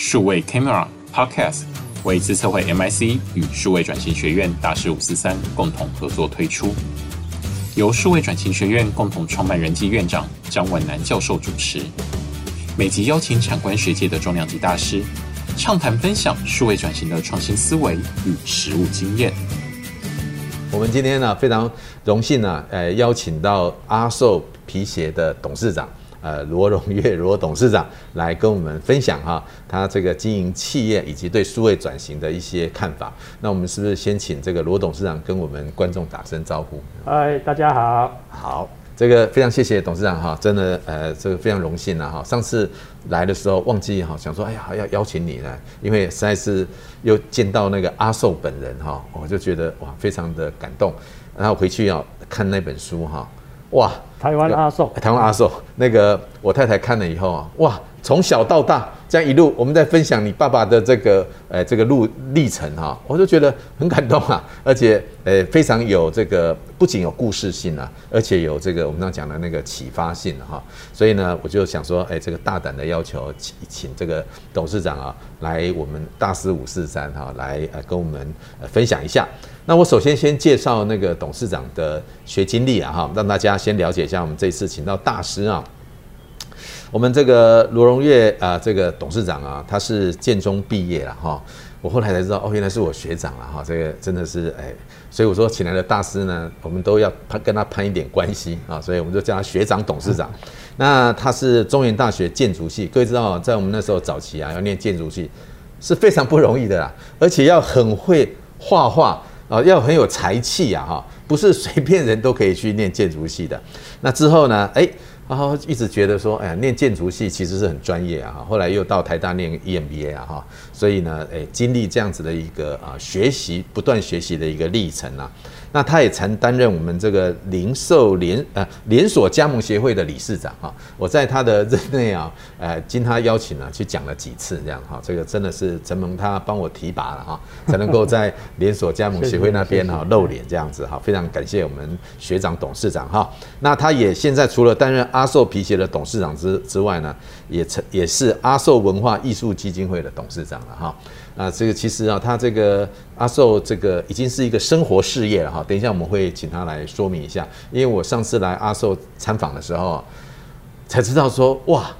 数位 Camera Podcast 为资策会 MIC 与数位转型学院大师五四三共同合作推出，由数位转型学院共同创办人暨院长张文南教授主持，每集邀请产官学界的重量级大师，畅谈分享数位转型的创新思维与实务经验。我们今天呢，非常荣幸呢，呃，邀请到阿寿皮鞋的董事长，呃，罗荣岳罗董事长来跟我们分享哈，他这个经营企业以及对数位转型的一些看法。那我们是不是先请这个罗董事长跟我们观众打声招呼？嗨，大家好。好。这个非常谢谢董事长哈，真的呃，这个非常荣幸了哈。上次来的时候忘记哈，想说哎呀要邀请你来，因为实在是又见到那个阿寿本人哈，我就觉得哇非常的感动。然后回去要看那本书哈，哇，台湾阿寿，台湾阿寿，那个我太太看了以后啊，哇。从小到大，这样一路，我们在分享你爸爸的这个，呃，这个路历程哈，我就觉得很感动啊，而且，呃，非常有这个，不仅有故事性啊，而且有这个我们刚讲的那个启发性哈，所以呢，我就想说，哎，这个大胆的要求，请请这个董事长啊，来我们大师五四三哈，来呃跟我们分享一下。那我首先先介绍那个董事长的学经历啊哈，让大家先了解一下我们这次请到大师啊。我们这个罗荣岳啊，这个董事长啊，他是建中毕业了哈。我后来才知道，哦，原来是我学长了哈。这个真的是哎，所以我说请来的大师呢，我们都要攀跟他攀一点关系啊，所以我们就叫他学长董事长。那他是中原大学建筑系，各位知道，在我们那时候早期啊，要念建筑系是非常不容易的啦，而且要很会画画啊，要很有才气啊哈，不是随便人都可以去念建筑系的。那之后呢，哎。然后一直觉得说，哎呀，念建筑系其实是很专业啊，后来又到台大念 EMBA 啊，哈。所以呢，诶，经历这样子的一个啊学习，不断学习的一个历程啊。那他也曾担任我们这个零售连呃连锁加盟协会的理事长哈，我在他的任内啊，呃，经他邀请呢去讲了几次这样哈，这个真的是承蒙他帮我提拔了哈，才能够在连锁加盟协会那边 哈露脸这样子哈，非常感谢我们学长董事长哈。那他也现在除了担任阿寿皮鞋的董事长之之外呢，也成也是阿寿文化艺术基金会的董事长了哈。啊，这个其实啊，他这个阿寿这个已经是一个生活事业了哈。等一下我们会请他来说明一下，因为我上次来阿寿参访的时候，才知道说哇。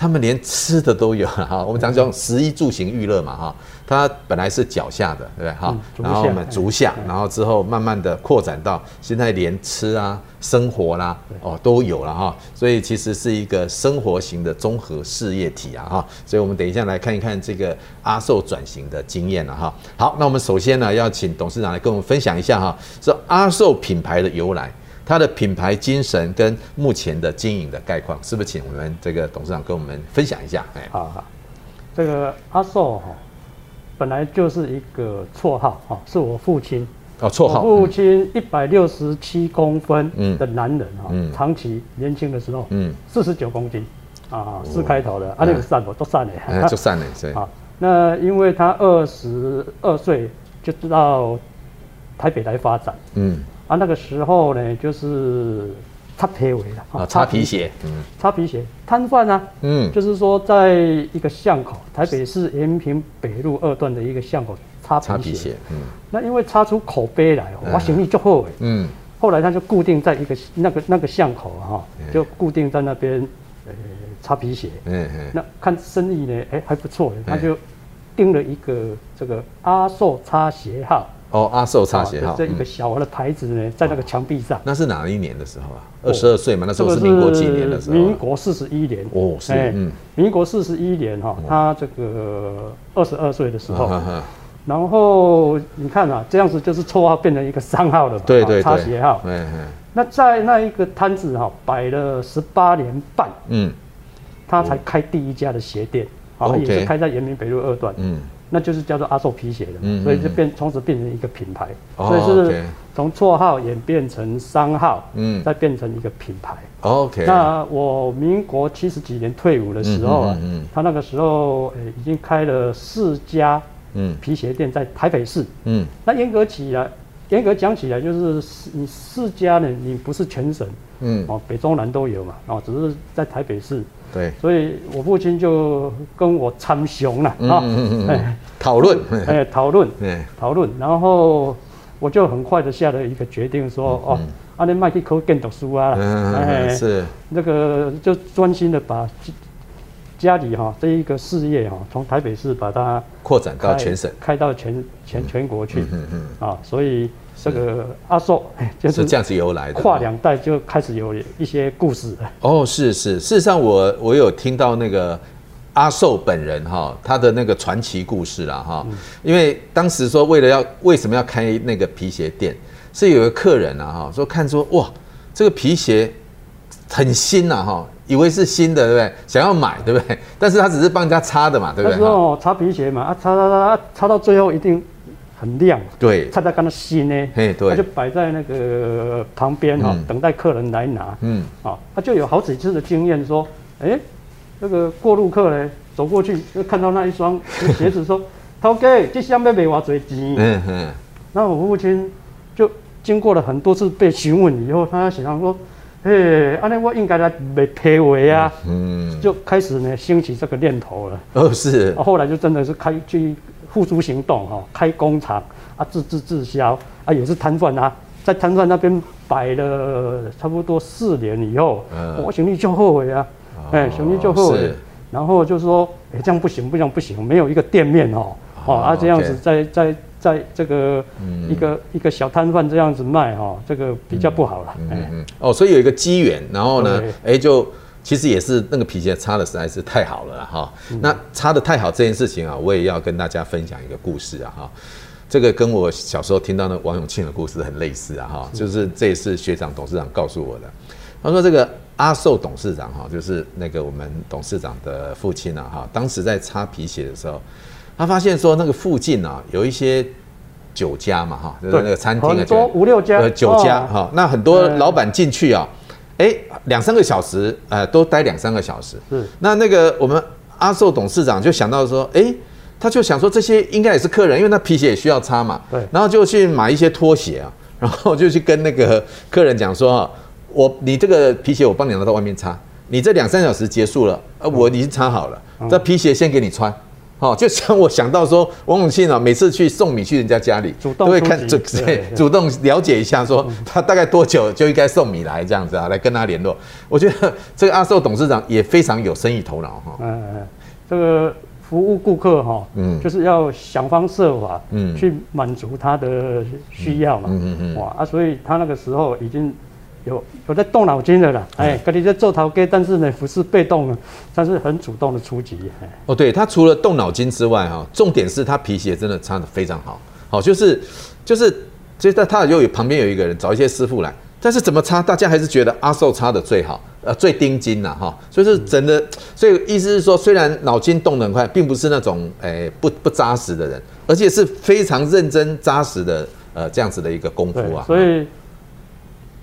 他们连吃的都有哈，我们讲讲食衣住行娱乐嘛哈，它本来是脚下的，对不对哈？然后我们足下，然后之后慢慢的扩展到现在连吃啊、生活啦哦都有了哈，所以其实是一个生活型的综合事业体啊哈，所以我们等一下来看一看这个阿寿转型的经验了哈。好，那我们首先呢要请董事长来跟我们分享一下哈，是阿寿品牌的由来。它的品牌精神跟目前的经营的概况，是不是请我们这个董事长跟我们分享一下？哎，好好，这个阿寿哈，本来就是一个绰号哈，是我父亲。哦，绰号。父亲一百六十七公分的男人哈，长期年轻的时候，嗯，四十九公斤啊，四开头的，啊那个散不都散了，就散了，对。啊，那因为他二十二岁就到台北来发展，嗯。啊，那个时候呢，就是擦皮鞋的啊，擦皮鞋，嗯，擦皮鞋摊贩啊，嗯，就是说在一个巷口，台北市延平北路二段的一个巷口擦皮，皮鞋，嗯，那因为擦出口碑来，我生意就好，嗯，后来他就固定在一个那个那个巷口哈，就固定在那边呃擦皮鞋，嗯嗯，那看生意呢，哎还不错，他就订了一个这个阿寿擦鞋号。哦，阿寿擦鞋号，这一个小的牌子呢，在那个墙壁上。那是哪一年的时候啊？二十二岁嘛，那时候是民国几年的时候？民国四十一年。哦，是，嗯，民国四十一年哈，他这个二十二岁的时候。然后你看啊，这样子就是绰号变成一个商号了。对对，擦鞋号。嗯嗯。那在那一个摊子哈，摆了十八年半，嗯，他才开第一家的鞋店，啊，也是开在延平北路二段，嗯。那就是叫做阿寿皮鞋的，嗯、所以就变从此变成一个品牌，哦、所以是从绰号演变成商号，嗯，再变成一个品牌。OK。那我民国七十几年退伍的时候啊，他那个时候诶已经开了四家，嗯，皮鞋店在台北市，嗯，那严格起来严格讲起来，就是你四家呢，你不是全省，嗯，哦，北中南都有嘛，哦，只是在台北市。对，所以我父亲就跟我参详了啊，哎，讨论，哎，讨论，讨论，然后我就很快的下了一个决定，说哦，阿你麦去考建筑师啊，哎，是，那个就专心的把家里哈这一个事业哈从台北市把它扩展到全省，开到全全全国去，嗯嗯，啊，所以。这个阿寿就是这样子由来的，跨两代就开始有一些故事。哦，是是，事实上我我有听到那个阿寿本人哈，他的那个传奇故事啦哈。因为当时说为了要为什么要开那个皮鞋店，是有个客人啊哈说看说哇这个皮鞋很新呐哈，以为是新的对不对？想要买对不对？但是他只是帮人家擦的嘛对不对？他说哦擦皮鞋嘛啊擦擦擦擦到最后一定。很亮，对，擦在刚刚新呢，对，他就摆在那个旁边哈，等待客人来拿，嗯，啊，他就有好几次的经验，说，哎，那个过路客呢，走过去就看到那一双鞋子，说，涛哥，这双要卖多少钱？嗯嗯，那我父亲就经过了很多次被询问以后，他想说，哎，安尼我应该来卖皮鞋啊，嗯，就开始呢兴起这个念头了，哦是，后来就真的是开去。付诸行动哈，开工厂啊，自制自销啊，也是摊贩啊，在摊贩那边摆了差不多四年以后，嗯、我兄弟就后悔啊，哎、哦，兄弟就后悔，然后就说，哎，这样不行，不行不行，没有一个店面哦，哦啊，这样子在在在这个一个、嗯、一个小摊贩这样子卖哈，这个比较不好了，嗯嗯，哦，所以有一个机缘，然后呢，哎对，就。其实也是那个皮鞋擦的实在是太好了哈。那擦的太好这件事情啊，我也要跟大家分享一个故事啊哈。这个跟我小时候听到的王永庆的故事很类似啊哈。就是这也是学长董事长告诉我的。他说这个阿寿董事长哈，就是那个我们董事长的父亲啊哈。当时在擦皮鞋的时候，他发现说那个附近啊有一些酒家嘛哈，就是那个餐厅啊，多五六家酒家哈。那很多老板进去啊。哎，两三个小时，呃，都待两三个小时。嗯，那那个我们阿寿董事长就想到说，哎，他就想说这些应该也是客人，因为那皮鞋也需要擦嘛。对。然后就去买一些拖鞋啊，然后就去跟那个客人讲说，我你这个皮鞋我帮你拿到外面擦，你这两三小时结束了，呃，我已经擦好了，这皮鞋先给你穿。好，就像我想到说，王永庆啊，每次去送米去人家家里，都会看主主动了解一下，说他大概多久就应该送米来这样子啊，来跟他联络。我觉得这个阿寿董事长也非常有生意头脑哈。嗯嗯，这个服务顾客哈，嗯，就是要想方设法，嗯，去满足他的需要嘛。嗯嗯嗯。哇啊，所以他那个时候已经。有有在动脑筋的啦，哎，跟你在做头家，但是呢不是被动的，但是很主动的出击。哦，对，他除了动脑筋之外，哈，重点是他皮鞋真的擦的非常好，好就是就是，其实他他又有旁边有一个人找一些师傅来，但是怎么擦，大家还是觉得阿寿擦的最好，呃，最钉金呐，哈，所以是真的，所以意思是说，虽然脑筋动得很快，并不是那种哎不不扎实的人，而且是非常认真扎实的，呃，这样子的一个功夫啊，所以。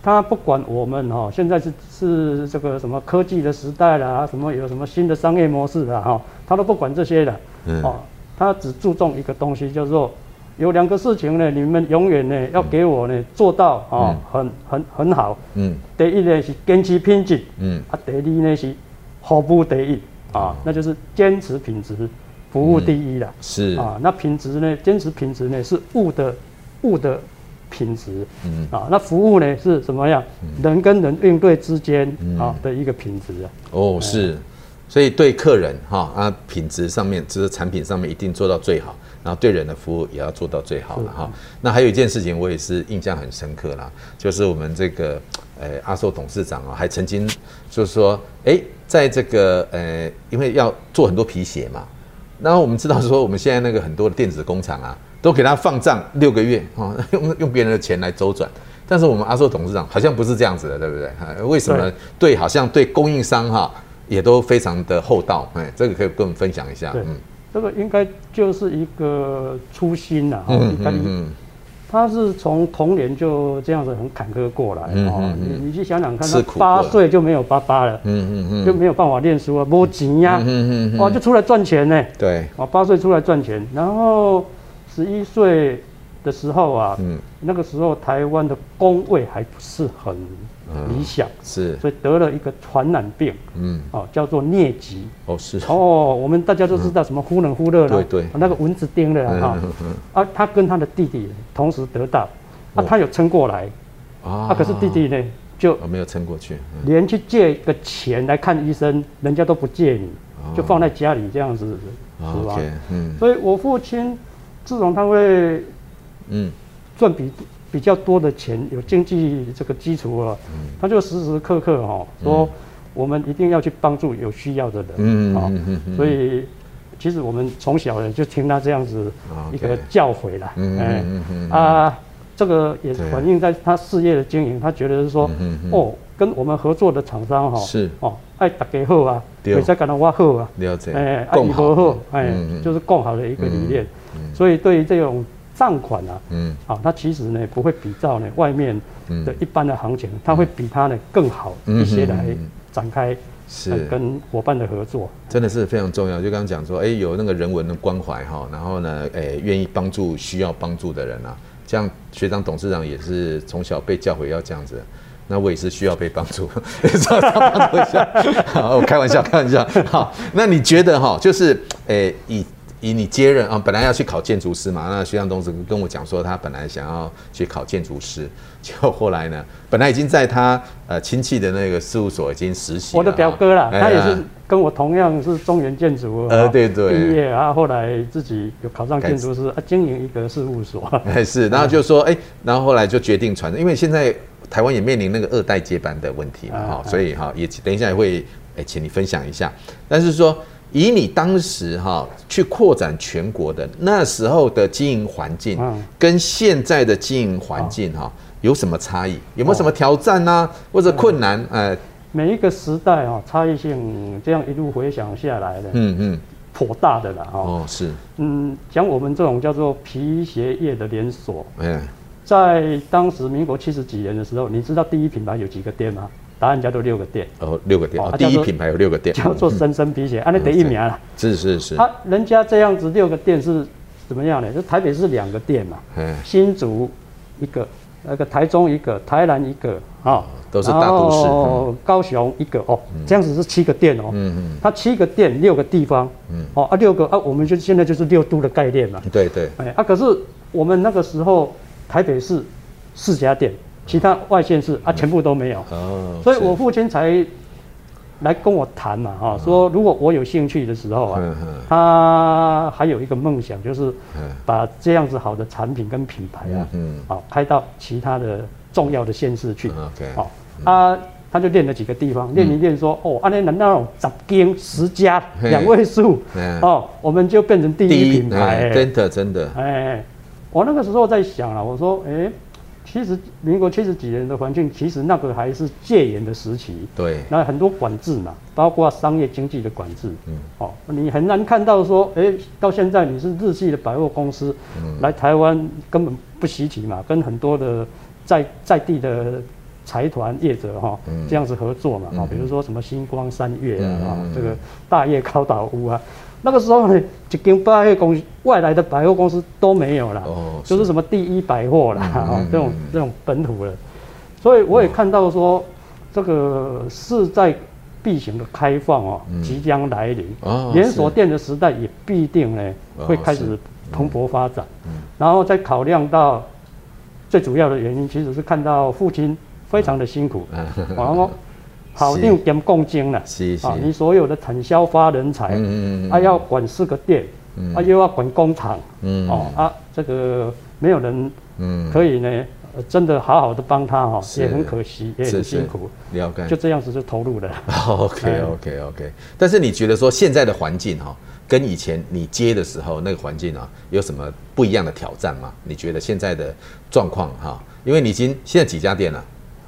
他不管我们哈，现在是是这个什么科技的时代啦，什么有什么新的商业模式啦哈，他都不管这些的，嗯。哦，他只注重一个东西，就是说有两个事情呢，你们永远呢要给我呢做到啊，很很很好，嗯，第一呢是坚持品质，嗯，啊，第二呢是服务第一，啊，那就是坚持品质，服务第一啦，是。啊，那品质呢，坚持品质呢是物的物的。品质，嗯啊，那服务呢是什么样？人跟人应对之间啊的一个品质啊。哦，是，所以对客人哈啊，品质上面就是产品上面一定做到最好，然后对人的服务也要做到最好了哈。那还有一件事情我也是印象很深刻啦，就是我们这个呃阿寿董事长啊，还曾经就是说，哎，在这个呃，因为要做很多皮鞋嘛，然后我们知道说我们现在那个很多的电子工厂啊。都给他放账六个月啊，用用别人的钱来周转，但是我们阿寿董事长好像不是这样子的，对不对？为什么对？好像对供应商哈也都非常的厚道，哎，这个可以跟我们分享一下。嗯，这个应该就是一个初心呐。嗯嗯嗯。他是从童年就这样子很坎坷过来哦，你你去想想看，他八岁就没有爸爸了，嗯嗯嗯，就没有办法念书啊，没钱呀，嗯嗯哦，就出来赚钱呢。对，哦，八岁出来赚钱，然后。十一岁的时候啊，嗯，那个时候台湾的工位还不是很理想，嗯、是，所以得了一个传染病，嗯，哦，叫做疟疾，哦是，哦，我们大家都知道什么忽冷忽热的，对对，那个蚊子叮的哈，啊，他跟他的弟弟同时得到，啊，他有撑过来，啊，可是弟弟呢就没有撑过去，连去借个钱来看医生，人家都不借你，就放在家里这样子，是吧？嗯，所以我父亲自从他会。嗯，赚比比较多的钱，有经济这个基础了，嗯、他就时时刻刻哈说，我们一定要去帮助有需要的人，嗯嗯嗯嗯，所以其实我们从小呢就听他这样子一个教诲了，嗯嗯嗯啊，这个也反映在他事业的经营，他觉得是说，哦，跟我们合作的厂商哈是。哦，爱大家好啊，会使干到我好啊，了解，哎，爱你好，哎，就是共好的一个理念，所以对于这种。账款啊，嗯，啊，它其实呢不会比照呢外面的一般的行情，它会比它呢更好一些来展开是跟伙伴的合作，真的是非常重要。就刚刚讲说，哎，有那个人文的关怀哈，然后呢，哎，愿意帮助需要帮助的人啊，像学长董事长也是从小被教诲要这样子，那我也是需要被帮助，稍稍帮助一下。好，我开玩笑，开玩笑。好，那你觉得哈，就是哎以。以你接任啊，本来要去考建筑师嘛，那徐向东跟跟我讲说，他本来想要去考建筑师，结果后来呢，本来已经在他呃亲戚的那个事务所已经实习。我的表哥啦，他也是跟我同样是中原建筑呃对对毕业啊，后来自己有考上建筑师啊，经营一个事务所。哎是，然后就说哎，然后后来就决定传承，因为现在台湾也面临那个二代接班的问题嘛哈，所以哈也等一下也会哎请你分享一下，但是说。以你当时哈去扩展全国的那时候的经营环境，跟现在的经营环境哈有什么差异？有没有什么挑战呢？或者困难？哎，每一个时代哈，差异性这样一路回想下来的，嗯嗯，颇大的啦哈。哦，是。嗯，讲我们这种叫做皮鞋业的连锁，嗯，在当时民国七十几年的时候，你知道第一品牌有几个店吗？答案叫做六个店哦，六个店哦，第一品牌有六个店，叫做生生皮鞋，按那第一名了。是是是。他人家这样子六个店是怎么样呢？就台北是两个店嘛，新竹一个，那个台中一个，台南一个啊，都是大都市。哦，高雄一个哦，这样子是七个店哦。嗯嗯。他七个店六个地方，嗯哦啊六个啊，我们就现在就是六都的概念嘛。对对。哎啊，可是我们那个时候台北市四家店。其他外县市啊，全部都没有，哦，所以我父亲才来跟我谈嘛，哈，说如果我有兴趣的时候啊，他还有一个梦想，就是把这样子好的产品跟品牌啊，嗯，好开到其他的重要的县市去，OK，好，啊，他就练了几个地方，练一练说，哦，啊，那那种十间十家两位数，哦，我们就变成第一品牌，真的真的，哎，我那个时候在想了，我说，哎。其实民国七十几年的环境，其实那个还是戒严的时期。对，那很多管制嘛，包括商业经济的管制。嗯，哦，你很难看到说，哎，到现在你是日系的百货公司，嗯，来台湾根本不稀奇嘛，跟很多的在在地的财团业者哈，这样子合作嘛，啊，比如说什么星光三月啊，这个大叶高岛屋啊。那个时候呢，一间百货公司外来的百货公司都没有了，哦，就是什么第一百货啦，啊，这种这种本土的，所以我也看到说，这个势在必行的开放哦，即将来临，连锁店的时代也必定呢会开始蓬勃发展，然后再考量到最主要的原因，其实是看到父亲非常的辛苦，然后。好，你有点共经了，啊，你所有的产销发人才，嗯嗯啊，要管四个店，嗯、啊，又要管工厂，嗯，哦，啊，这个没有人，嗯，可以呢，真的好好的帮他哈，也很可惜，也很辛苦，了解，就这样子就投入了。OK OK OK，但是你觉得说现在的环境哈，跟以前你接的时候那个环境啊，有什么不一样的挑战吗？你觉得现在的状况哈，因为你已经现在几家店了？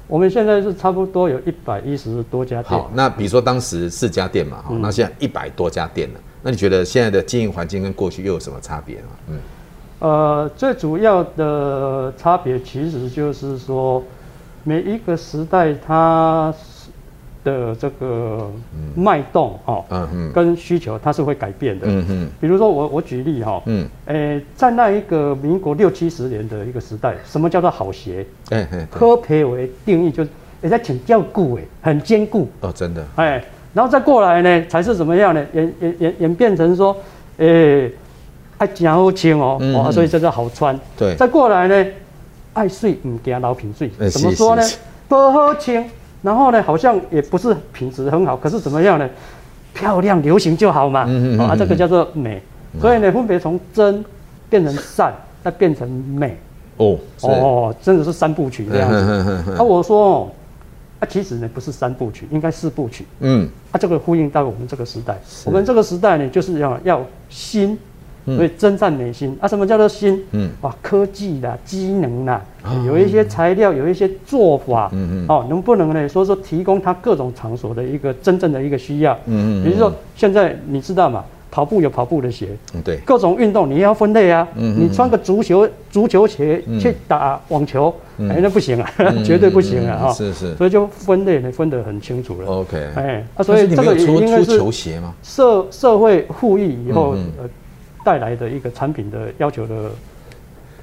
我们现在是差不多有一百一十多家店。好，那比如说当时四家店嘛，好，那现在一百多家店了。那你觉得现在的经营环境跟过去又有什么差别吗？嗯，呃，最主要的差别其实就是说，每一个时代它的这个脉动哦，嗯嗯，跟需求它是会改变的，嗯嗯。比如说我我举例哈，嗯，诶，在那一个民国六七十年的一个时代，什么叫做好鞋？哎哎，科培为定义就是也在挺较固诶，很坚固哦，真的，哎，然后再过来呢，才是怎么样呢？演演演演变成说，诶，爱真好穿哦，哦，所以这叫好穿。对，再过来呢，爱水唔惊流鼻水，怎么说呢？不好穿。然后呢，好像也不是品质很好，可是怎么样呢？漂亮、流行就好嘛。嗯嗯啊，这个叫做美。所以呢，分别从真变成善，再变成美。哦哦，真的是三部曲这样子。啊，我说哦，啊，其实呢不是三部曲，应该四部曲。嗯。啊，这个呼应到我们这个时代。我们这个时代呢，就是要要新。所以真善美新啊，什么叫做心？嗯，哇，科技啦，机能啦，有一些材料，有一些做法，嗯嗯，哦，能不能呢？说说提供它各种场所的一个真正的一个需要，嗯嗯，比如说现在你知道嘛，跑步有跑步的鞋，嗯对，各种运动你要分类啊，你穿个足球足球鞋去打网球，哎，那不行啊，绝对不行啊，哈，是是，所以就分类呢分得很清楚了，OK，哎，啊，所以这个应该是球鞋吗？社社会富裕以后，呃。带来的一个产品的要求的，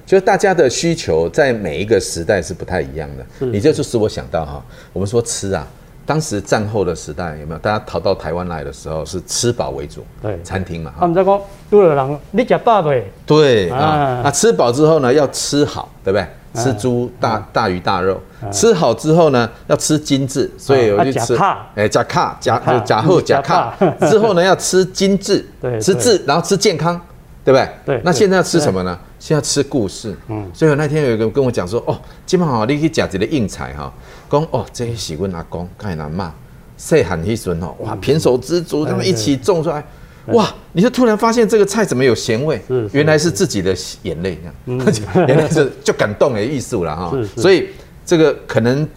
就是大家的需求在每一个时代是不太一样的。是，你这就使我想到哈，我们说吃啊，当时战后的时代有没有？大家逃到台湾来的时候是吃饱为主，对，餐厅嘛。他们在讲，都有人你吃饱没？对啊，那吃饱之后呢，要吃好，对不对？吃猪大大鱼大肉，吃好之后呢，要吃精致，所以我就吃哎加卡加就加厚加卡，之后呢要吃精致，吃质，然后吃健康。对不对？对。那现在要吃什么呢？现在吃故事。嗯。所以那天有一个跟我讲说，哦，今晚上你去吃这个应菜哈，讲哦，这些是我阿公盖南妈细汉那时候哦，哇，平手之足，他们一起种出来，哇，你就突然发现这个菜怎么有咸味？是。原来是自己的眼泪这样，原来是就感动的艺术了哈。是。所以这个可能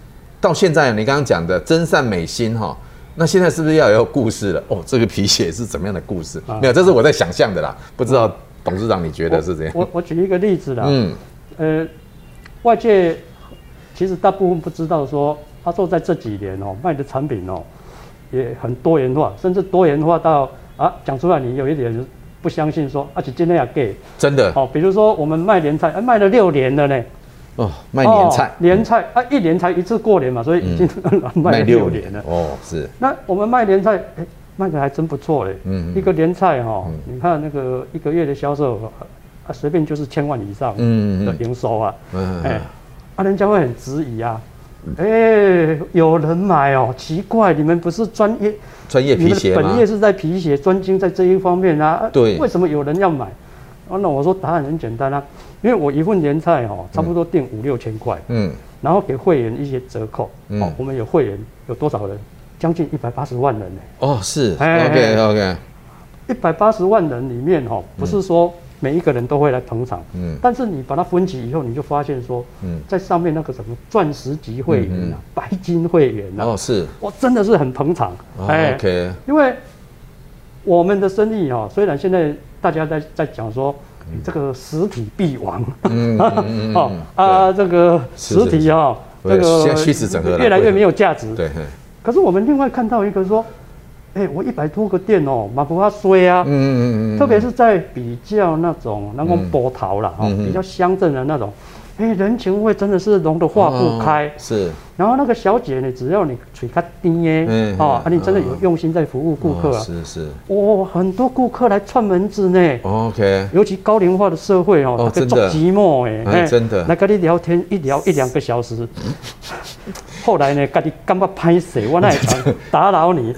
到现在你刚刚讲的真善美心哈。那现在是不是要有故事了？哦，这个皮鞋是怎么样的故事？没有，这是我在想象的啦。不知道董事长你觉得是怎样？我我，我举一个例子啦。嗯，呃，外界其实大部分不知道说，阿寿在这几年哦卖的产品哦也很多元化，甚至多元化到啊讲出来你有一点不相信说，而且今天要给真的哦，比如说我们卖年菜，哎卖了六年了呢。哦，卖年菜，年菜啊，一年才一次过年嘛，所以已经 卖六年了。哦，是。那我们卖年菜，哎，卖的还真不错嘞。嗯。一个年菜哈，你看那个一个月的销售，啊，随便就是千万以上的营收啊。嗯。哎，啊，人家会很质疑啊。哎，有人买哦，奇怪，你们不是专业专业皮鞋吗？本业是在皮鞋，专精在这一方面啊。对。为什么有人要买？啊，那我说答案很简单啊。因为我一份年菜哈，差不多订五六千块，嗯，然后给会员一些折扣，嗯，我们有会员有多少人？将近一百八十万人呢。哦，是，OK OK，一百八十万人里面哈，不是说每一个人都会来捧场，嗯，但是你把它分级以后，你就发现说，嗯，在上面那个什么钻石级会员啊，白金会员啊，哦，是，哇，真的是很捧场，OK，因为我们的生意哈，虽然现在大家在在讲说。这个实体必亡，嗯，好啊，这个实体哈，这个越来越没有价值。对，可是我们另外看到一个说，哎，我一百多个店哦，马不怕衰啊，嗯嗯嗯，特别是在比较那种那种波涛了，哈，比较乡镇的那种。哎，人情味真的是浓得化不开。是，然后那个小姐呢，只要你嘴卡低耶，哦，啊，你真的有用心在服务顾客啊。是是。哇，很多顾客来串门子呢。OK。尤其高龄化的社会哦，他做寂寞哎，真的。来跟你聊天一聊一两个小时，后来呢，跟你干嘛拍谁？我那场打扰你，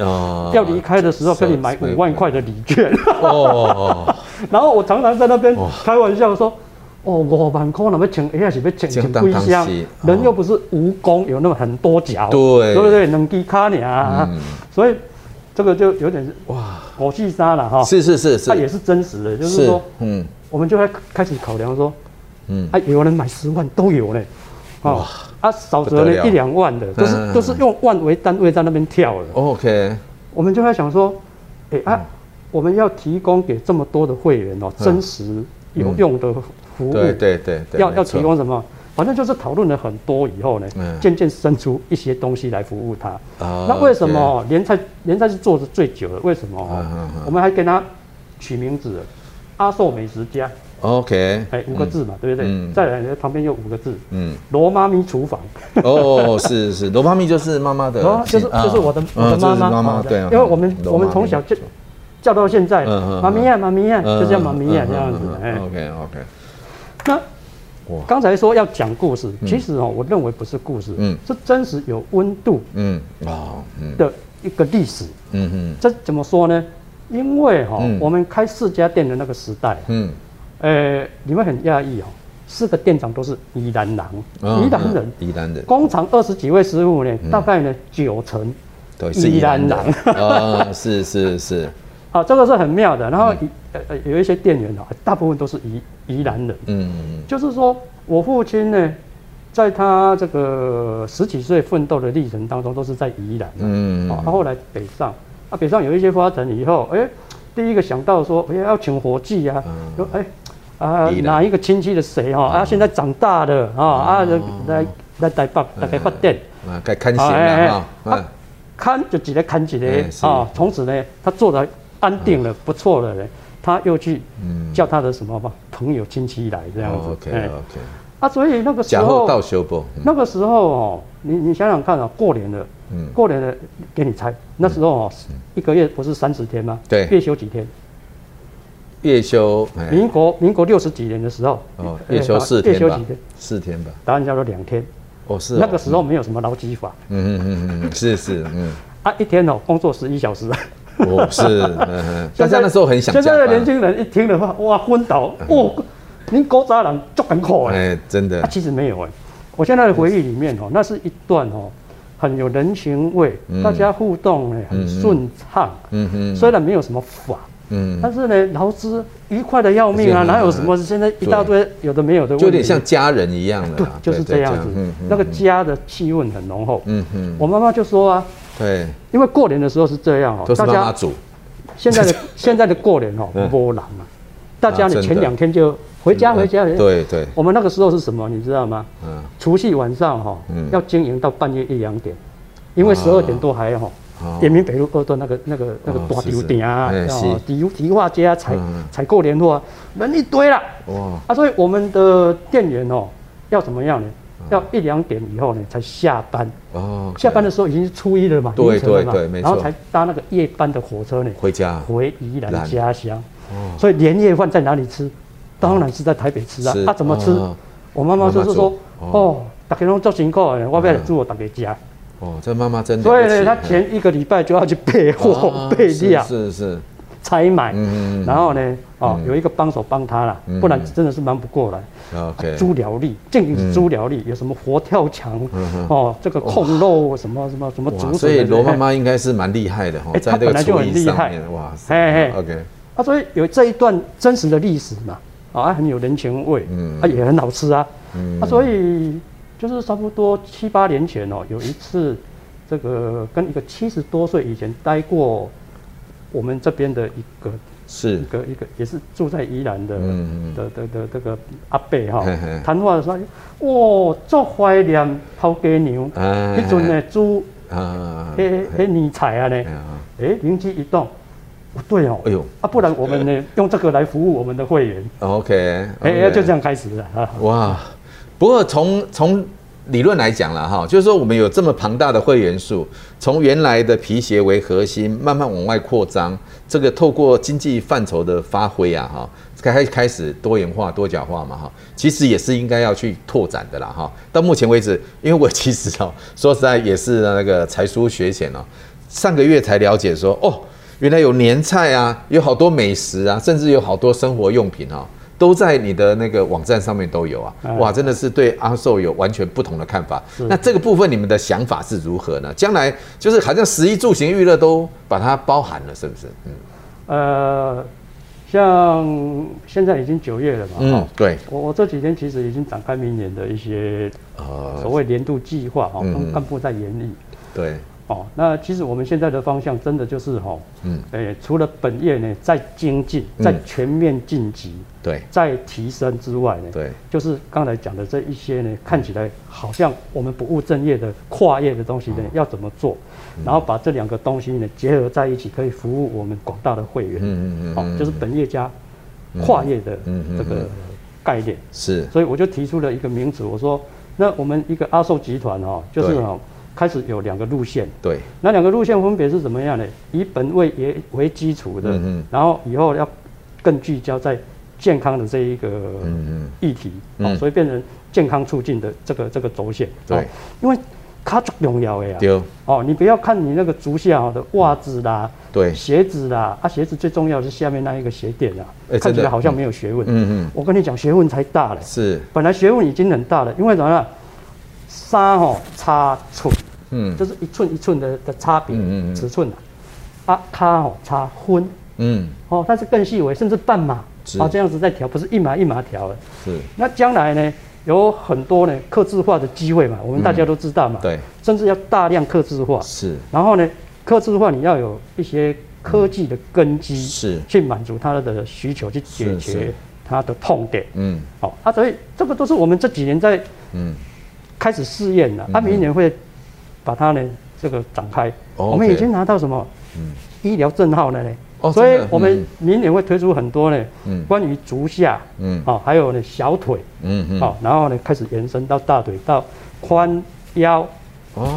要离开的时候跟你买五万块的礼券。哦。然后我常常在那边开玩笑说。哦，五万块那么请，哎呀，是不是请请归乡？人又不是蜈蚣，有那么很多脚，对，对不对？能低卡你啊，所以这个就有点是哇，狗戏沙了哈。是是是是，它也是真实的，就是说，嗯，我们就会开始考量说，嗯，啊，有人买十万都有嘞，哦，啊，少则呢一两万的，都是都是用万为单位在那边跳的。OK，我们就在想说，哎啊，我们要提供给这么多的会员哦，真实有用的。服务对对对，要要提供什么？反正就是讨论了很多以后呢，渐渐生出一些东西来服务他。那为什么联菜联菜是做的最久的？为什么？我们还给他取名字，阿寿美食家。OK，哎，五个字嘛，对不对？再来旁边有五个字，嗯，罗妈咪厨房。哦，是是，罗妈咪就是妈妈的，就是就是我的我的妈妈。妈妈对，因为我们我们从小就叫到现在，妈咪呀妈咪呀，就叫妈咪呀这样子。哎，OK OK。那我刚才说要讲故事，其实哦，我认为不是故事，嗯，是真实有温度，嗯。啊，的一个历史，嗯嗯，这怎么说呢？因为哈，我们开四家店的那个时代，嗯。呃，你们很讶异哦，四个店长都是宜兰人，宜兰人，宜兰人。工厂二十几位师傅呢，大概呢九成都是宜兰人。啊，是是是。好，这个是很妙的。然后呃呃，有一些店员哦，大部分都是宜宜兰人。嗯嗯。就是说我父亲呢，在他这个十几岁奋斗的历程当中，都是在宜兰。嗯。啊，他后来北上，啊，北上有一些发展以后，哎，第一个想到说，哎，要请伙计啊，说哎。啊，哪一个亲戚的谁哈？啊，现在长大了啊啊，来来台北来开发店啊，该看闲了啊，看就直接看起来啊。从此呢，他做的安定了，不错了呢，他又去叫他的什么吧朋友亲戚来这样子。OK OK。啊，所以那个时候，那个时候哦，你你想想看啊，过年了，过年了给你猜，那时候哦，一个月不是三十天吗？对，月休几天？月休，民国民国六十几年的时候，哦，月休四天，月休几天？四天吧。答案叫做两天。哦，是。那个时候没有什么劳基法。嗯嗯嗯嗯，是是嗯。啊，一天哦，工作十一小时。哦，是。嗯嗯。大家那时候很想。现在的年轻人一听的话，哇，昏倒。哦，您古早人足很苦哎。真的。啊其实没有哎，我现在的回忆里面哦，那是一段哦，很有人情味，大家互动哎，很顺畅。嗯嗯。虽然没有什么法。嗯，但是呢，劳资愉快的要命啊，哪有什么现在一大堆有的没有的，就有点像家人一样的，对，就是这样子，那个家的气氛很浓厚。嗯嗯，我妈妈就说啊，对，因为过年的时候是这样哦，大家煮。现在的现在的过年哦，波澜嘛，大家呢前两天就回家回家。对对，我们那个时候是什么，你知道吗？嗯，除夕晚上哈，要经营到半夜一两点，因为十二点多还哈。延平北路二段那个那个那个大丢店啊，哦，迪迪化街啊，采采购联络啊，人一堆了。哇！啊，所以我们的店员哦，要怎么样呢？要一两点以后呢才下班。哦。下班的时候已经是初一了嘛，对对对，没错。然后才搭那个夜班的火车呢，回家，回宜兰家乡。哦。所以年夜饭在哪里吃？当然是在台北吃啊。他怎么吃？我妈妈就是说，哦，大家拢做辛苦的，我要来煮我大家家。哦，这妈妈真的。所以呢，他前一个礼拜就要去备货、备料，是是，采买。嗯嗯。然后呢，哦，有一个帮手帮他了，不然真的是忙不过来。OK。猪寮力，正经是猪寮力，有什么佛跳墙？哦，这个控肉什么什么什么竹笋。所以罗妈妈应该是蛮厉害的哈，在这个厨艺上面，哇塞。OK。啊，所以有这一段真实的历史嘛，啊，很有人情味，嗯，啊，也很好吃啊，嗯，啊，所以。就是差不多七八年前哦，有一次，这个跟一个七十多岁以前待过我们这边的一个是。一个一个也是住在宜兰的的的的这个阿伯哈，谈话的时候，哇，做怀念头家娘，迄阵的猪，嘿嘿。年菜啊呢，哎，灵机一动，不对哦，哎呦，啊，不然我们呢用这个来服务我们的会员，OK，哎，就这样开始了啊，哇。不过从从理论来讲了哈，就是说我们有这么庞大的会员数，从原来的皮鞋为核心，慢慢往外扩张，这个透过经济范畴的发挥啊哈，开开始多元化、多角化嘛哈，其实也是应该要去拓展的啦哈。到目前为止，因为我其实哦，说实在也是那个才疏学浅哦，上个月才了解说哦，原来有年菜啊，有好多美食啊，甚至有好多生活用品啊。都在你的那个网站上面都有啊，哇，真的是对阿寿有完全不同的看法。那这个部分你们的想法是如何呢？将来就是好像食衣住行娱乐都把它包含了，是不是？嗯，呃，像现在已经九月了嘛，嗯，对，我我这几天其实已经展开明年的一些呃所谓年度计划哈，跟干部在研议。对，哦，那其实我们现在的方向真的就是哈，嗯，诶，除了本业呢在精进，在全面晋级，对，在提升之外呢，对，就是刚才讲的这一些呢，看起来好像我们不务正业的跨业的东西呢，要怎么做，然后把这两个东西呢结合在一起，可以服务我们广大的会员，嗯嗯嗯，好，就是本业加跨业的这个概念。是，所以我就提出了一个名词，我说，那我们一个阿寿集团哈，就是哈。开始有两个路线，对，那两个路线分别是怎么样呢？以本位也为基础的，嗯，然后以后要更聚焦在健康的这一个议题，嗯，哦，所以变成健康促进的这个这个轴线，对，因为它最重要的呀，对，哦，你不要看你那个足下的袜子啦，对，鞋子啦，啊，鞋子最重要的是下面那一个鞋垫啊，看起来好像没有学问，嗯。嗯，我跟你讲，学问才大了，是，本来学问已经很大了，因为什么呢？纱吼差寸，嗯，就是一寸一寸的的差别尺寸啊，啊，它吼差分，嗯，哦，它是更细微，甚至半码，啊，这样子在调，不是一码一码调的，是。那将来呢，有很多呢，刻字化的机会嘛，我们大家都知道嘛，对，甚至要大量刻字化，是。然后呢，刻字化你要有一些科技的根基，是，去满足它的需求，去解决它的痛点，嗯，好，啊，所以这个都是我们这几年在，嗯。开始试验了，他、啊、明年会把它呢这个展开。Oh. 我们已经拿到什么？嗯，医疗证号了呢。Oh, 所以我们明年会推出很多呢，嗯，关于足下，嗯，哦，还有呢小腿，嗯嗯，好，然后呢开始延伸到大腿，到髋腰、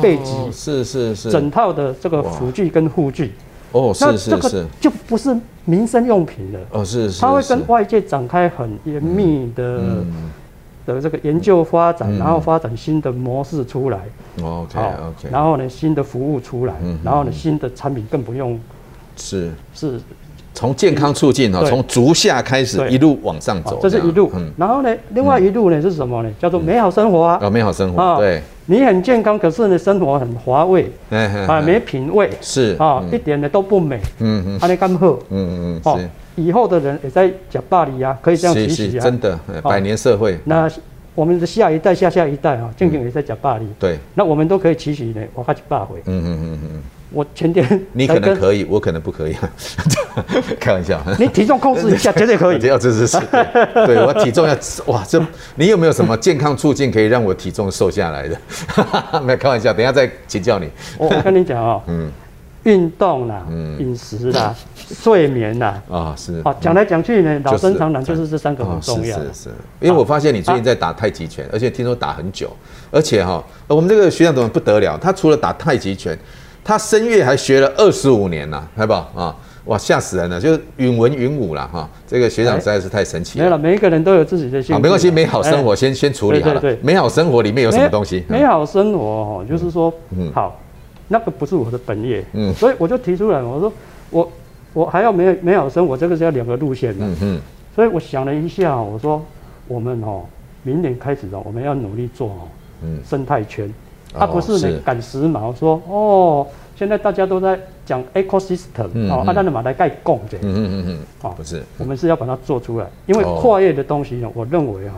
背脊，oh, 是是是，整套的这个辅具跟护具。哦，是是是，就不是民生用品了。哦，是是，它会跟外界展开很严密的。嗯的这个研究发展，然后发展新的模式出来，OK OK，然后呢新的服务出来，然后呢新的产品更不用，是。是，从健康促进哈，从足下开始一路往上走，这是一路，然后呢另外一路呢是什么呢？叫做美好生活啊，美好生活，对，你很健康，可是呢生活很乏味，啊没品味，是啊一点的都不美，嗯嗯，阿你干好，嗯嗯嗯，是。以后的人也在讲巴黎啊，可以这样提起啊，真的，百年社会。那我们的下一代、下下一代啊，正经也在讲巴黎。对，那我们都可以提起呢，我开始八回。嗯嗯嗯嗯。我前天 你可能可以，我可能不可以，开玩笑。你体重控制一下，绝对可以。要这是是，对我体重要哇，这你有没有什么健康促进可以让我体重瘦下来的？没有开玩笑，等下再请教你。我跟你讲哦，嗯。运动啦，饮食啦，睡眠啦，啊是，啊讲来讲去呢，老生常谈就是这三个很重要。是是，因为我发现你最近在打太极拳，而且听说打很久，而且哈，我们这个学长怎么不得了？他除了打太极拳，他声乐还学了二十五年呐，好不好啊？哇，吓死人了，就是允文允武了哈。这个学长实在是太神奇了。没了，每一个人都有自己的兴趣。没关系，美好生活先先处理好了。对对，美好生活里面有什么东西？美好生活哦，就是说，嗯，好。那个不是我的本业，嗯，所以我就提出来，我说我我还要美美好生活，这个是要两个路线的，嗯嗯，所以我想了一下，我说我们哦，明年开始哦，我们要努力做哦，嗯，生态圈，它不是呢赶时髦，说哦，现在大家都在讲 ecosystem，哦，阿丹的马来盖供的，嗯嗯嗯嗯，啊，不是，我们是要把它做出来，因为跨越的东西呢，我认为哈，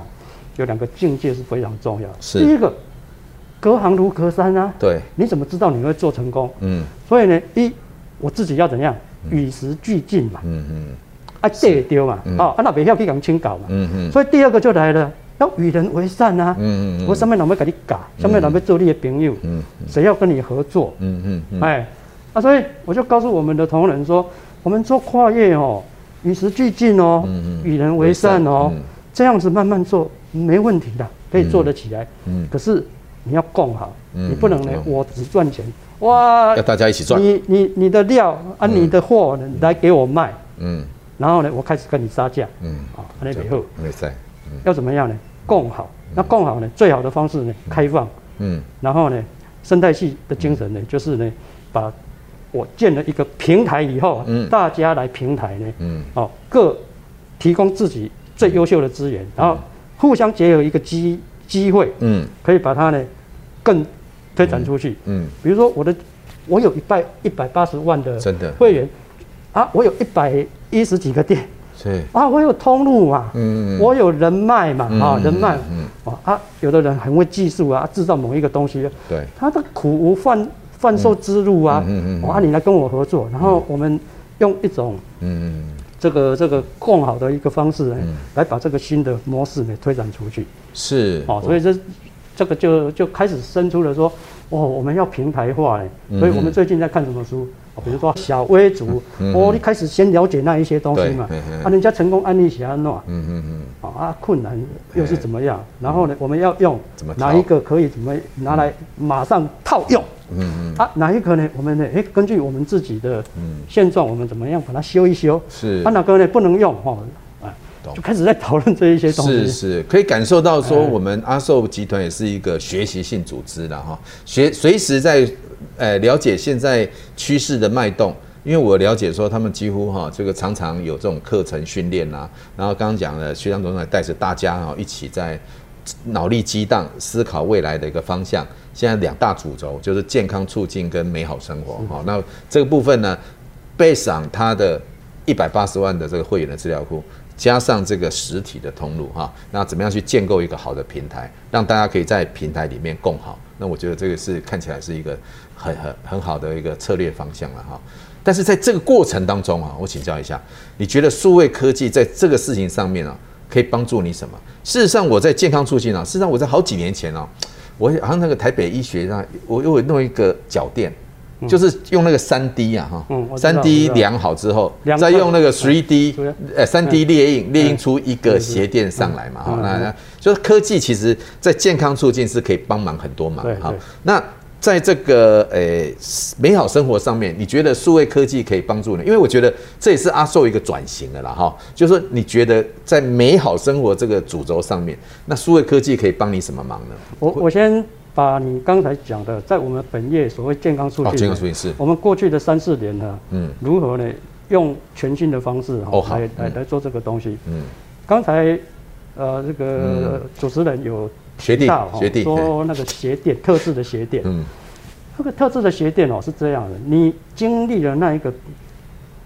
有两个境界是非常重要，是第一个。隔行如隔山啊！对，你怎么知道你会做成功？嗯，所以呢，一我自己要怎样与时俱进嘛？嗯嗯，啊，这也丢嘛？哦，啊，那别要去讲清搞嘛？嗯嗯。所以第二个就来了，要与人为善啊！嗯嗯，我上面人要跟你搞，上面人要做你的朋友，嗯，谁要跟你合作？嗯嗯，哎，啊，所以我就告诉我们的同仁说，我们做跨业哦，与时俱进哦，嗯嗯，与人为善哦，这样子慢慢做没问题的，可以做得起来。嗯，可是。你要共好，你不能呢，我只赚钱，哇！要大家一起赚。你你你的料啊，你的货来给我卖，嗯，然后呢，我开始跟你杀价，嗯，啊，那以后没事，要怎么样呢？共好，那共好呢，最好的方式呢，开放，嗯，然后呢，生态系的精神呢，就是呢，把我建了一个平台以后，嗯，大家来平台呢，嗯，哦，各提供自己最优秀的资源，然后互相结合一个机机会，嗯，可以把它呢。更推展出去，嗯，嗯，比如说我的，我有一百一百八十万的。会员，啊，我有一百一十几个店，是。啊，我有通路嘛，嗯，我有人脉嘛，啊，人脉，嗯，啊，有的人很会技术啊，制造某一个东西，对，他的苦无贩贩售之路啊，嗯嗯嗯，啊，你来跟我合作，然后我们用一种嗯这个这个更好的一个方式呢，来把这个新的模式呢推展出去。是，哦，所以这这个就就开始生出了说，哦，我们要平台化哎，所以我们最近在看什么书？比如说小微族，我一开始先了解那一些东西嘛，啊，人家成功案例写安诺，嗯嗯嗯，啊，困难又是怎么样？然后呢，我们要用哪一个可以怎么拿来马上套用？嗯嗯，啊，哪一个呢？我们呢？哎，根据我们自己的现状，我们怎么样把它修一修？是，啊，哪个呢不能用？哈，啊，就开始在讨论这一些东西。是是，可以感受到说，我们阿寿集团也是一个学习性组织的哈，学随时在。呃，了解现在趋势的脉动，因为我了解说他们几乎哈，这个常常有这种课程训练呐，然后刚刚讲了，学长总裁带着大家哈一起在脑力激荡思考未来的一个方向。现在两大主轴就是健康促进跟美好生活哈。那这个部分呢，背上他的一百八十万的这个会员的资料库，加上这个实体的通路哈，那怎么样去建构一个好的平台，让大家可以在平台里面共好？那我觉得这个是看起来是一个。很很很好的一个策略方向了哈，但是在这个过程当中啊，我请教一下，你觉得数位科技在这个事情上面啊，可以帮助你什么？事实上，我在健康促进啊，事实上我在好几年前啊，我好像那个台北医学上，我又弄一个脚垫，就是用那个三 D 啊哈，三 D 量好之后，再用那个 3D 呃三 D 列印列印出一个鞋垫上来嘛哈，那就是科技其实在健康促进是可以帮忙很多忙哈，那。在这个诶、欸、美好生活上面，你觉得数位科技可以帮助你？因为我觉得这也是阿寿一个转型的啦，哈，就是说你觉得在美好生活这个主轴上面，那数位科技可以帮你什么忙呢？我我先把你刚才讲的，在我们本业所谓健康促进，哦，健康促进是。我们过去的三四年呢，嗯，如何呢？用全新的方式哈，来来来做这个东西，嗯，刚才呃这个主持人有。提到哈说那个鞋垫，特制的鞋垫，嗯，这个特制的鞋垫哦是这样的，你经历了那一个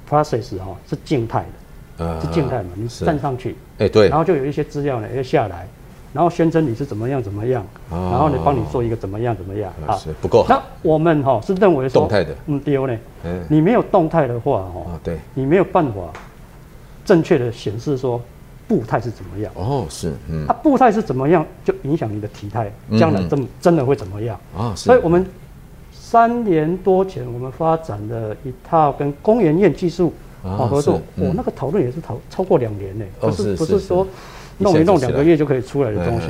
process 哈是静态的，是静态嘛，你站上去，哎对，然后就有一些资料呢要下来，然后宣称你是怎么样怎么样，然后呢帮你做一个怎么样怎么样。啊，不够。好。那我们哈是认为说动态的，嗯丢呢，你没有动态的话哦，对，你没有办法正确的显示说。步态是怎么样？哦，是，嗯，它步态是怎么样，就影响你的体态，将来真真的会怎么样。啊？所以，我们三年多前，我们发展了一套跟工研院技术好合作，我那个讨论也是讨超过两年呢，不是不是。说弄一弄两个月就可以出来的东西。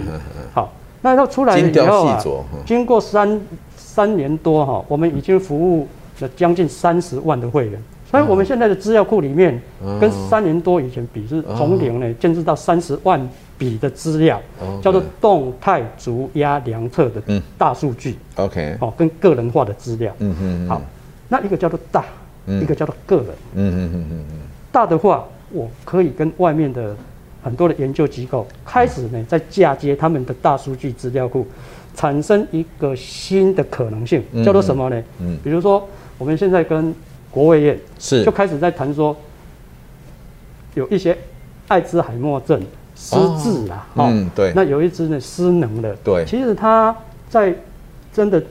好，那要出来以后啊，经过三三年多哈，我们已经服务了将近三十万的会员。所以我们现在的资料库里面，跟三年多以前比是从零呢，建置到三十万笔的资料，叫做动态足压量测的大数据。OK，哦，跟个人化的资料。嗯嗯。好，那一个叫做大，一个叫做个人。嗯嗯嗯嗯。大的话，我可以跟外面的很多的研究机构开始呢，在嫁接他们的大数据资料库，产生一个新的可能性，叫做什么呢？嗯，比如说我们现在跟国卫院是。就开始在谈说，有一些艾滋海默症失智啦，嗯，对，那有一只呢失能的，对，其实它在真的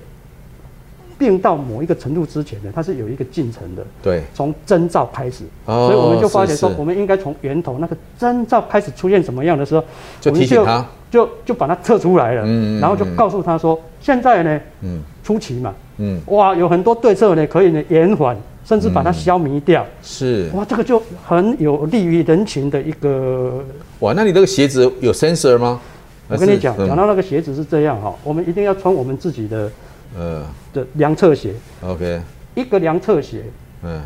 病到某一个程度之前呢，它是有一个进程的，对，从征兆开始，所以我们就发觉说，我们应该从源头那个征兆开始出现什么样的时候，就提醒他，就就把它测出来了，嗯，然后就告诉他说，现在呢，嗯，初期嘛，嗯，哇，有很多对策呢，可以呢延缓。甚至把它消弭掉，嗯、是。哇，这个就很有利于人群的一个哇。那你这个鞋子有 sensor 吗？我跟你讲，讲、嗯、到那个鞋子是这样哈，我们一定要穿我们自己的呃的量测鞋。OK，一个量测鞋，嗯，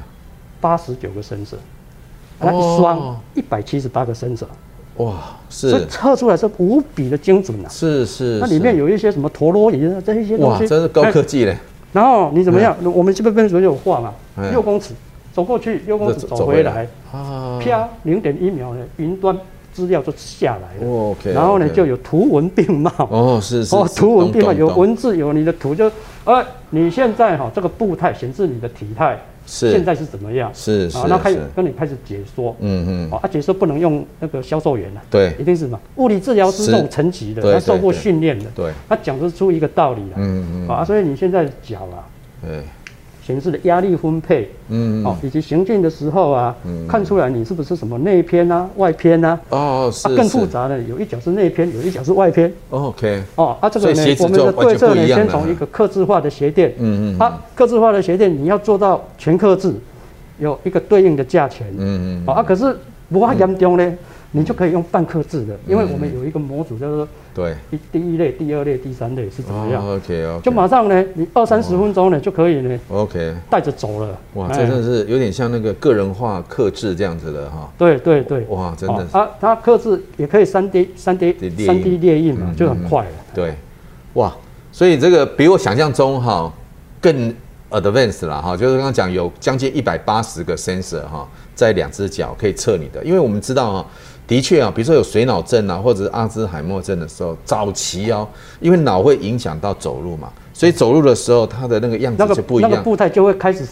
八十九个 sensor，那一双一百七十八个 sensor，哇，是，所以测出来是无比的精准啊。是是，那里面有一些什么陀螺仪啊，这一些东西，哇，真是高科技嘞。然后你怎么样？我们这边不是有画嘛？六公尺走过去，六公尺走回来，啪，零点一秒的，云端资料就下来了。OK。然后呢，就有图文并茂。哦，是是。哦，图文并茂，有文字，有你的图，就，呃，你现在哈这个步态显示你的体态，是现在是怎么样？是是。那开始跟你开始解说。嗯嗯。啊，解说不能用那个销售员了。对。一定是什么？物理治疗师这种层级的，他受过训练的。对。他讲得出一个道理来。嗯嗯。啊，所以你现在脚啊，对。形式的压力分配，嗯，哦，以及行进的时候啊，嗯，看出来你是不是什么内偏啊、外偏啊？哦，是。啊、更复杂的，有一脚是内偏，有一脚是外偏。OK。哦，啊，这个呢，我们的对策呢，先从一个客制化的鞋垫，嗯嗯，啊，客制化的鞋垫你要做到全客制，有一个对应的价钱，嗯嗯，啊，可是不怕严重呢。嗯你就可以用半刻制的，因为我们有一个模组叫做对第第一类、第二类、第三类是怎么样？OK OK，就马上呢，你二三十分钟呢就可以呢，OK 带着走了。哇，这真的是有点像那个个人化刻制这样子的哈。对对对，哇，真的啊，它刻字也可以三 D 三 D 三 D 列印嘛，就很快了。对，哇，所以这个比我想象中哈更 advanced 了哈，就是刚刚讲有将近一百八十个 sensor 哈，在两只脚可以测你的，因为我们知道哈。的确啊，比如说有水脑症啊，或者是阿兹海默症的时候，早期哦，因为脑会影响到走路嘛，所以走路的时候，他的那个样子就不一样，那个步态就会开始。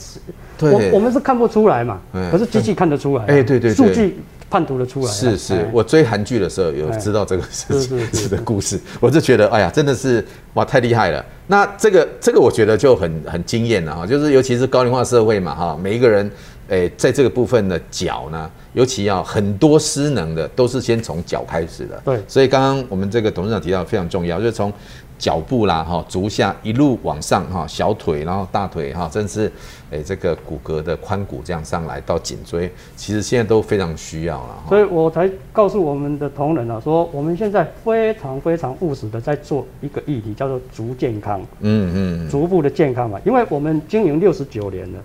对，我我们是看不出来嘛，可是机器看得出来。哎，对对对，数据判读得出来。是是，我追韩剧的时候有知道这个事情的故事，我就觉得哎呀，真的是哇，太厉害了。那这个这个我觉得就很很惊艳了哈，就是尤其是高龄化社会嘛哈，每一个人。诶，在这个部分的脚呢，尤其要很多失能的，都是先从脚开始的。对，所以刚刚我们这个董事长提到非常重要，就是从脚部啦，哈，足下一路往上，哈，小腿，然后大腿，哈，甚至诶这个骨骼的髋骨这样上来到颈椎，其实现在都非常需要了。所以我才告诉我们的同仁啊，说我们现在非常非常务实的在做一个议题，叫做足健康。嗯嗯，足部的健康嘛，因为我们经营六十九年了，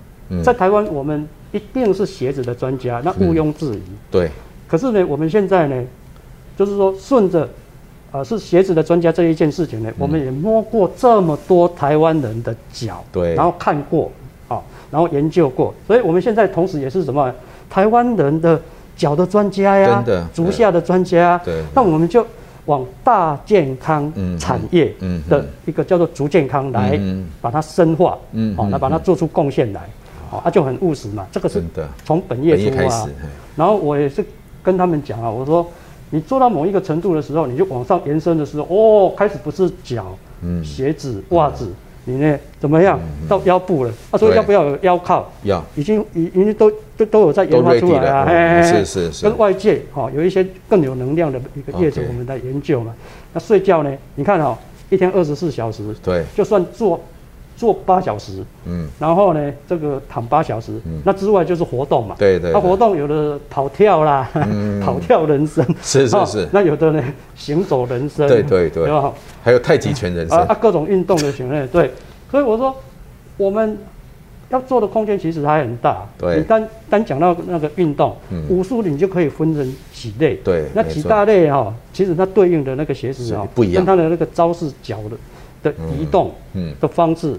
在台湾我们。一定是鞋子的专家，那毋庸置疑。对。可是呢，我们现在呢，就是说顺着，呃，是鞋子的专家这一件事情呢，我们也摸过这么多台湾人的脚，对，然后看过，啊，然后研究过，所以我们现在同时也是什么，台湾人的脚的专家呀，足下的专家。对。那我们就往大健康产业的一个叫做足健康来把它深化，嗯，好，来把它做出贡献来。啊，就很务实嘛，这个是从本业出发。然后我也是跟他们讲啊，我说你做到某一个程度的时候，你就往上延伸的时候，哦，开始不是脚、鞋子、袜子，你呢怎么样到腰部了？他说要不要有腰靠？要，已经已已经都都都有在研发出来了。是是是。跟外界哈有一些更有能量的一个业者，我们在研究嘛。那睡觉呢？你看哈，一天二十四小时，对，就算做。坐八小时，嗯，然后呢，这个躺八小时，嗯，那之外就是活动嘛，对对，他活动有的跑跳啦，嗯，跑跳人生，是是是，那有的呢行走人生，对对对，还有太极拳人生。啊，各种运动的型类，对，所以我说我们要做的空间其实还很大，对，你单单讲到那个运动，武术你就可以分成几类，对，那几大类哈，其实它对应的那个鞋子哈不一样，跟它的那个招式脚的。的移动，嗯，的方式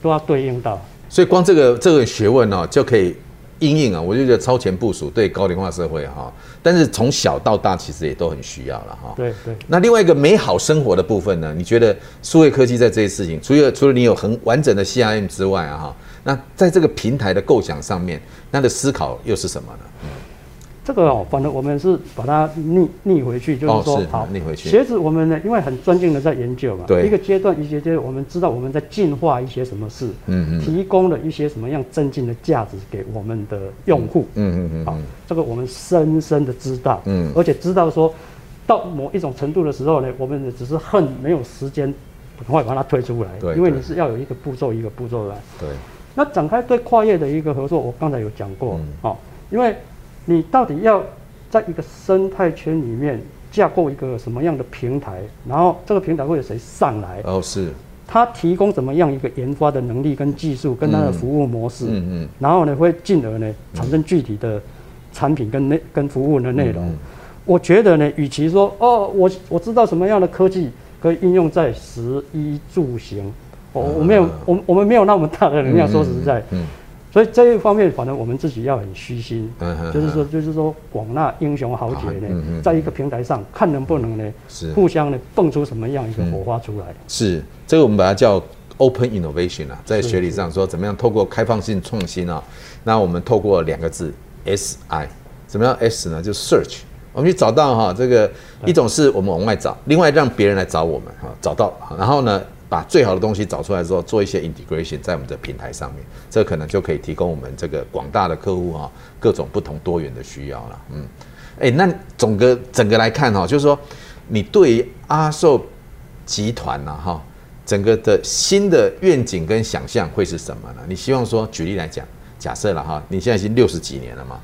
都要对应到，所以光这个这个学问呢，就可以应应啊，我就觉得超前部署对高龄化社会哈，但是从小到大其实也都很需要了哈。对对。那另外一个美好生活的部分呢？你觉得数位科技在这些事情，除了除了你有很完整的 CRM 之外啊哈，那在这个平台的构想上面，那的思考又是什么呢？嗯。这个哦，反正我们是把它逆逆回去，就是说，好，逆回去。鞋子我们呢，因为很专精的在研究嘛，对，一个阶段一些阶段，我们知道我们在进化一些什么事，嗯嗯，提供了一些什么样增进的价值给我们的用户，嗯嗯嗯，好，这个我们深深的知道，嗯，而且知道说到某一种程度的时候呢，我们只是恨没有时间赶快把它推出来，对，因为你是要有一个步骤一个步骤来，对。那展开对跨业的一个合作，我刚才有讲过，好，因为。你到底要在一个生态圈里面架构一个什么样的平台？然后这个平台会有谁上来？哦，是。他提供怎么样一个研发的能力跟技术，跟他的服务模式？嗯嗯。然后呢，会进而呢产生具体的产品跟内跟服务的内容。我觉得呢，与其说哦，我我知道什么样的科技可以应用在食衣住行，我我没有我我们没有那么大的能量，说实在。嗯。所以这一方面，反正我们自己要很虚心，就是说，就是说，广纳英雄豪杰呢，在一个平台上看能不能呢，互相呢蹦出什么样一个火花出来。是。这个我们把它叫 open innovation 啊，在学理上说，怎么样透过开放性创新啊？那我们透过两个字 S I，怎么样 S 呢？就是 search，我们去找到哈，这个一种是我们往外找，另外让别人来找我们哈，找到，然后呢，把最好的东西找出来之后，做一些 integration 在我们的平台上面，这可能就可以提供我们这个广大的客户哈，各种不同多元的需要了。嗯，哎，那总个整个来看哈，就是说你对于阿寿集团呐哈，整个的新的愿景跟想象会是什么呢？你希望说，举例来讲，假设了哈，你现在已经六十几年了嘛。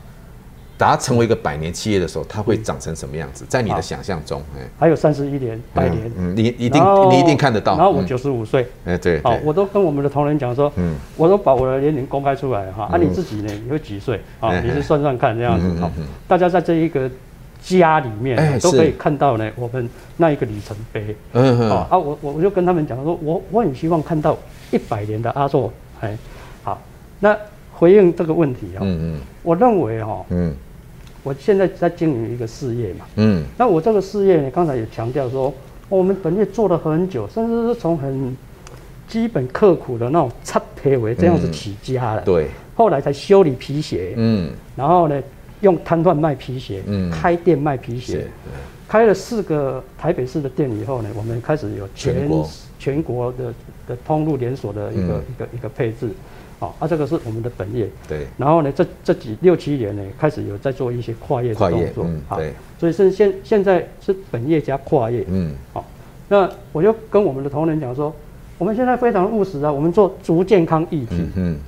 它成为一个百年企业的时候，它会长成什么样子？在你的想象中，哎，还有三十一年、百年，嗯，你一定你一定看得到。然后我九十五岁，哎，对，好，我都跟我们的同仁讲说，嗯，我都把我的年龄公开出来哈，啊，你自己呢，你会几岁？啊，你是算算看这样子，好，大家在这一个家里面都可以看到呢，我们那一个里程碑，嗯嗯，啊，我我我就跟他们讲说，我我很希望看到一百年的阿寿，哎，好，那回应这个问题啊，嗯嗯，我认为哈，嗯。我现在在经营一个事业嘛，嗯，那我这个事业呢，刚才也强调说，我们本业做了很久，甚至是从很基本刻苦的那种擦皮为这样子起家的，对，后来才修理皮鞋，嗯，然后呢，用摊贩卖皮鞋，嗯，开店卖皮鞋，开了四个台北市的店以后呢，我们开始有全全国。的的通路连锁的一个一个一个配置。好，啊，这个是我们的本业。对。然后呢，这这几六七年呢，开始有在做一些跨业的动作。嗯。对。所以是现现在是本业加跨业。嗯。好，那我就跟我们的同仁讲说，我们现在非常务实啊，我们做足健康议题。嗯。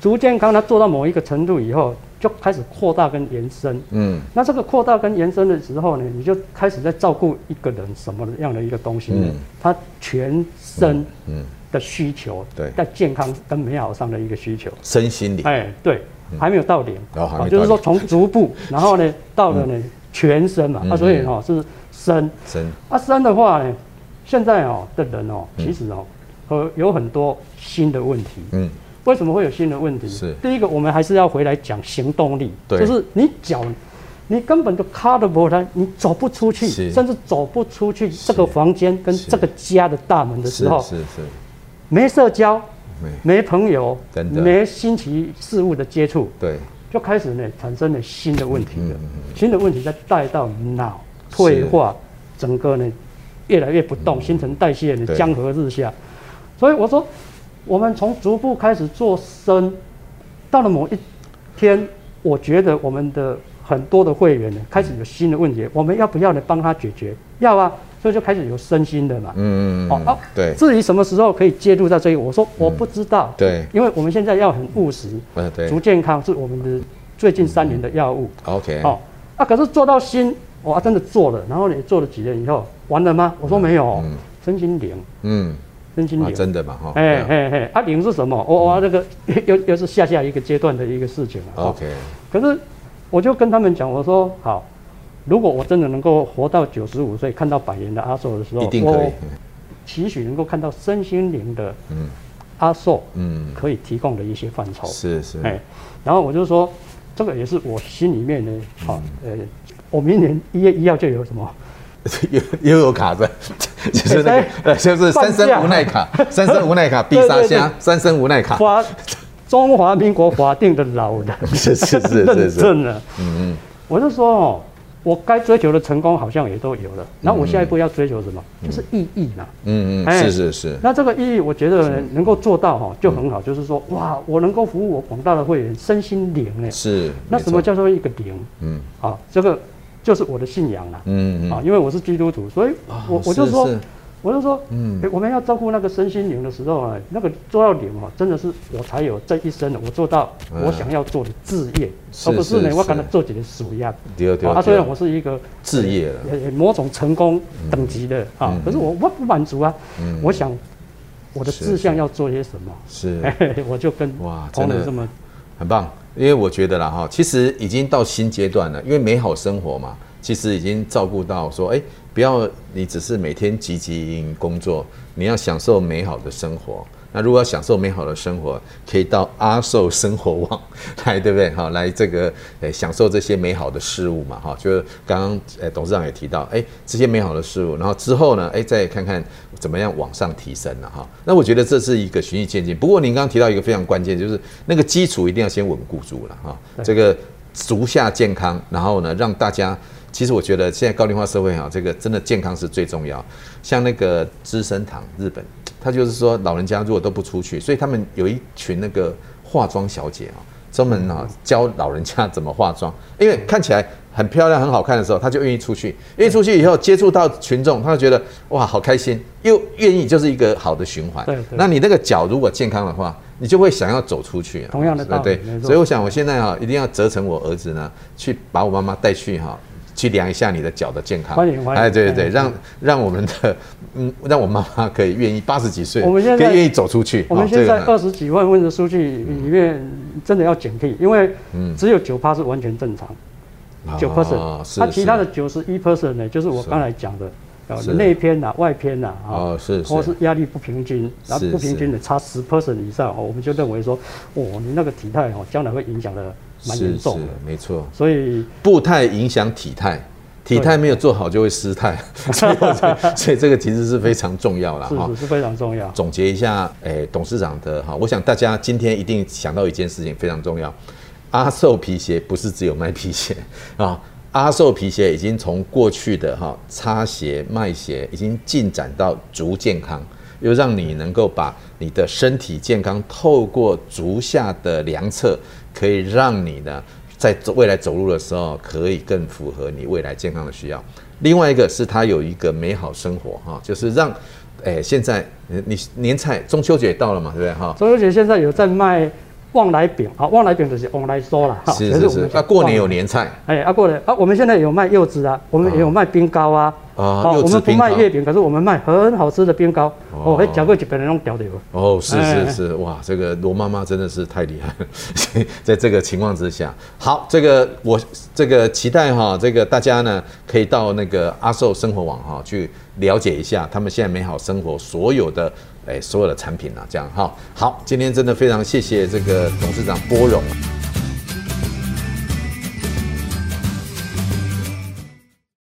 足健康它做到某一个程度以后，就开始扩大跟延伸。嗯。那这个扩大跟延伸的时候呢，你就开始在照顾一个人什么样的一个东西呢？嗯。他全身。嗯。的需求，对，在健康跟美好上的一个需求，身心灵，哎，对，还没有到零，啊，就是说从足部，然后呢，到了呢全身嘛，啊，所以哈是身，身，啊，身的话呢，现在哦的人哦，其实哦，呃，有很多新的问题，嗯，为什么会有新的问题？是。第一个，我们还是要回来讲行动力，对，就是你脚，你根本就卡的不开，你走不出去，甚至走不出去这个房间跟这个家的大门的时候，是是。没社交，没朋友，没新奇事物的接触，对，就开始呢产生了新的问题了。新的问题再带到脑退化，整个呢越来越不动，新陈代谢呢江河日下。所以我说，我们从逐步开始做深，到了某一天，我觉得我们的很多的会员呢开始有新的问题，我们要不要来帮他解决？要啊。所以就开始有身心的嘛，嗯嗯嗯，哦，对。至于什么时候可以介入到这个，我说我不知道，对，因为我们现在要很务实，嗯，对。足健康是我们的最近三年的药物，OK，哦，啊，可是做到心，哇，真的做了，然后你做了几年以后，完了吗？我说没有，身心灵，嗯，身心灵，真的嘛，哈，哎哎哎，啊，灵是什么？我我这个 又又是下下一个阶段的一个事情了，OK。可是我就跟他们讲，我说好。如果我真的能够活到九十五岁，看到百年的阿寿的时候，一定可以。我期许能够看到身心灵的阿寿，嗯，可以提供的一些范畴。是是。哎，然后我就说，这个也是我心里面的。好，呃，我明年一月一号就有什么？又又有卡在，就是那个，呃，就是三生无奈卡，三生无奈卡必杀箱，三生无奈卡。华中华民国法定的老人，是是是是是。真的，嗯嗯，我就说哦。我该追求的成功好像也都有了，然后我下一步要追求什么？嗯、就是意义嘛。嗯嗯，是是是。那这个意义，我觉得能够做到哈就很好。就是说，哇，我能够服务我广大的会员身心灵哎。是。那什么叫做一个灵？嗯。啊，这个就是我的信仰啦。嗯嗯。啊，因为我是基督徒，所以我我就说。我就说，嗯，我们要照顾那个身心灵的时候啊，那个做到灵啊，真的是我才有这一生的，我做到我想要做的志业，而不是呢，我可能做几个属业。对对。啊，虽然我是一个志业，某种成功等级的啊，可是我我不满足啊。嗯。我想我的志向要做些什么？是。我就跟哇，真的这么很棒，因为我觉得啦哈，其实已经到新阶段了，因为美好生活嘛，其实已经照顾到说，哎。不要，你只是每天汲汲营营工作，你要享受美好的生活。那如果要享受美好的生活，可以到阿寿生活网 来，对不对？好，来这个诶，享受这些美好的事物嘛，哈，就是刚刚诶，董事长也提到，诶，这些美好的事物，然后之后呢，诶，再看看怎么样往上提升了哈。那我觉得这是一个循序渐进。不过您刚刚提到一个非常关键，就是那个基础一定要先稳固住了哈。这个足下健康，然后呢，让大家。其实我觉得现在高龄化社会哈，这个真的健康是最重要。像那个资生堂，日本，他就是说老人家如果都不出去，所以他们有一群那个化妆小姐啊，专门啊教老人家怎么化妆，因为看起来很漂亮、很好看的时候，他就愿意出去。愿意出去以后接触到群众，他就觉得哇好开心，又愿意，就是一个好的循环。对，那你那个脚如果健康的话，你就会想要走出去。同样的道理，对对。所以我想我现在哈一定要责成我儿子呢，去把我妈妈带去哈。去量一下你的脚的健康。欢迎欢迎。哎，对对对，让让我们的嗯，让我妈妈可以愿意八十几岁，我们现在可以愿意走出去。我们现在二十几万份的数据里面，真的要警惕，因为只有九趴是完全正常，九 percent，它其他的九十一 percent 呢，就是我刚才讲的，呃，内偏呐、外偏呐，啊，是，或是压力不平均，然后不平均的差十 percent 以上，我们就认为说，哦，你那个体态哦，将来会影响的。蛮严重的，没错。所以步态影响体态，体态没有做好就会失态，所以所以这个其实是非常重要了哈，是是非常重要。总结一下，哎，董事长的哈，我想大家今天一定想到一件事情非常重要，阿寿皮鞋不是只有卖皮鞋啊，阿寿皮鞋已经从过去的哈擦鞋卖鞋，已经进展到足健康。又让你能够把你的身体健康透过足下的量测，可以让你呢在走未来走路的时候可以更符合你未来健康的需要。另外一个是它有一个美好生活哈，就是让诶现在你年菜中秋节到了嘛，对不对哈？中秋节现在有在卖。旺来饼啊，旺来饼就是旺来说了哈。是是是。那过年有年菜。哎，啊过年啊，我们现在有卖柚子啊，我们也有卖冰糕啊。啊，我们不卖月饼，可是我们卖很好吃的冰糕。哦，还讲过几百人用屌的哦，是是是，哇，这个罗妈妈真的是太厉害了。在这个情况之下，好，这个我这个期待哈，这个大家呢可以到那个阿寿生活网哈去了解一下他们现在美好生活所有的。哎，所有的产品啊，这样哈，好，今天真的非常谢谢这个董事长拨冗。